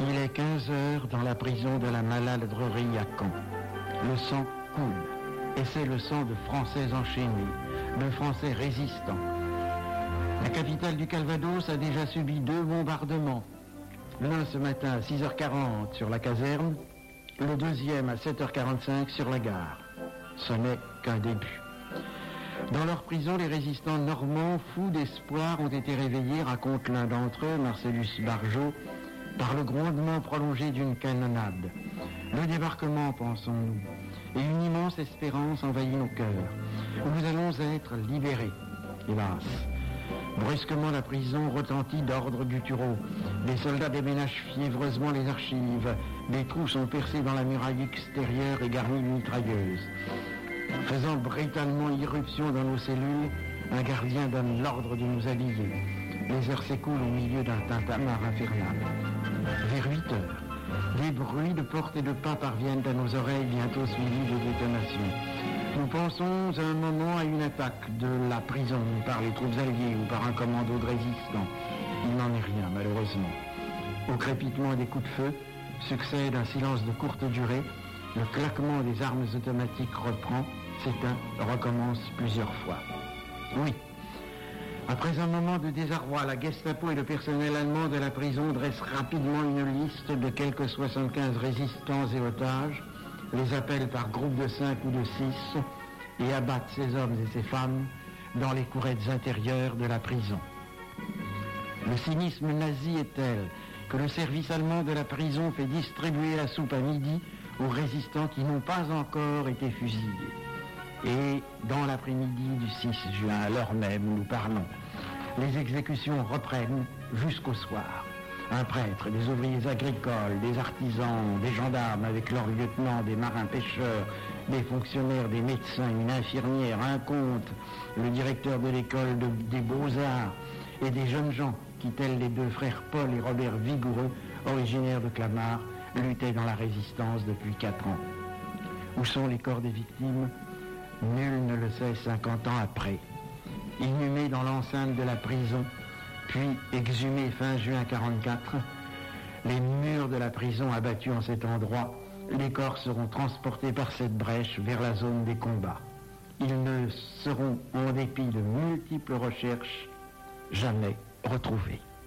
Il est 15 heures dans la prison de la maladrerie à Caen. Le sang coule. Et c'est le sang de Français enchaînés, de Français résistants. La capitale du Calvados a déjà subi deux bombardements. L'un ce matin à 6h40 sur la caserne, le deuxième à 7h45 sur la gare. Ce n'est qu'un début. Dans leur prison, les résistants normands, fous d'espoir, ont été réveillés, raconte l'un d'entre eux, Marcellus Barjot, par le grondement prolongé d'une canonnade. Le débarquement, pensons-nous, et une immense espérance envahit nos cœurs. Nous allons être libérés. Hélas. Brusquement, la prison retentit d'ordre du tureau. Les soldats déménagent fiévreusement les archives. Des trous sont percés dans la muraille extérieure et garnis de mitrailleuses. Faisant brutalement irruption dans nos cellules, un gardien donne l'ordre de nous habiller. Les heures s'écoulent au milieu d'un tintamarre infernal. Vers 8 heures, les bruits de portes et de pas parviennent à nos oreilles, bientôt suivis de détonations. Nous pensons un moment à une attaque de la prison par les troupes alliées ou par un commando de résistants. Il n'en est rien, malheureusement. Au crépitement des coups de feu succède un silence de courte durée. Le claquement des armes automatiques reprend, s'éteint, recommence plusieurs fois. Oui. Après un moment de désarroi, la Gestapo et le personnel allemand de la prison dressent rapidement une liste de quelques 75 résistants et otages, les appellent par groupe de 5 ou de 6 et abattent ces hommes et ces femmes dans les courettes intérieures de la prison. Le cynisme nazi est tel que le service allemand de la prison fait distribuer la soupe à midi aux résistants qui n'ont pas encore été fusillés. Et dans l'après-midi du 6 juin, à l'heure même où nous parlons, les exécutions reprennent jusqu'au soir. Un prêtre, des ouvriers agricoles, des artisans, des gendarmes avec leurs lieutenants, des marins pêcheurs, des fonctionnaires, des médecins, une infirmière, un comte, le directeur de l'école des beaux-arts et des jeunes gens qui, tels les deux frères Paul et Robert Vigoureux, originaires de Clamart, luttaient dans la résistance depuis quatre ans. Où sont les corps des victimes? Nul ne le sait 50 ans après. Inhumés dans l'enceinte de la prison, puis exhumés fin juin 44, les murs de la prison abattus en cet endroit, les corps seront transportés par cette brèche vers la zone des combats. Ils ne seront, en dépit de multiples recherches, jamais retrouvés.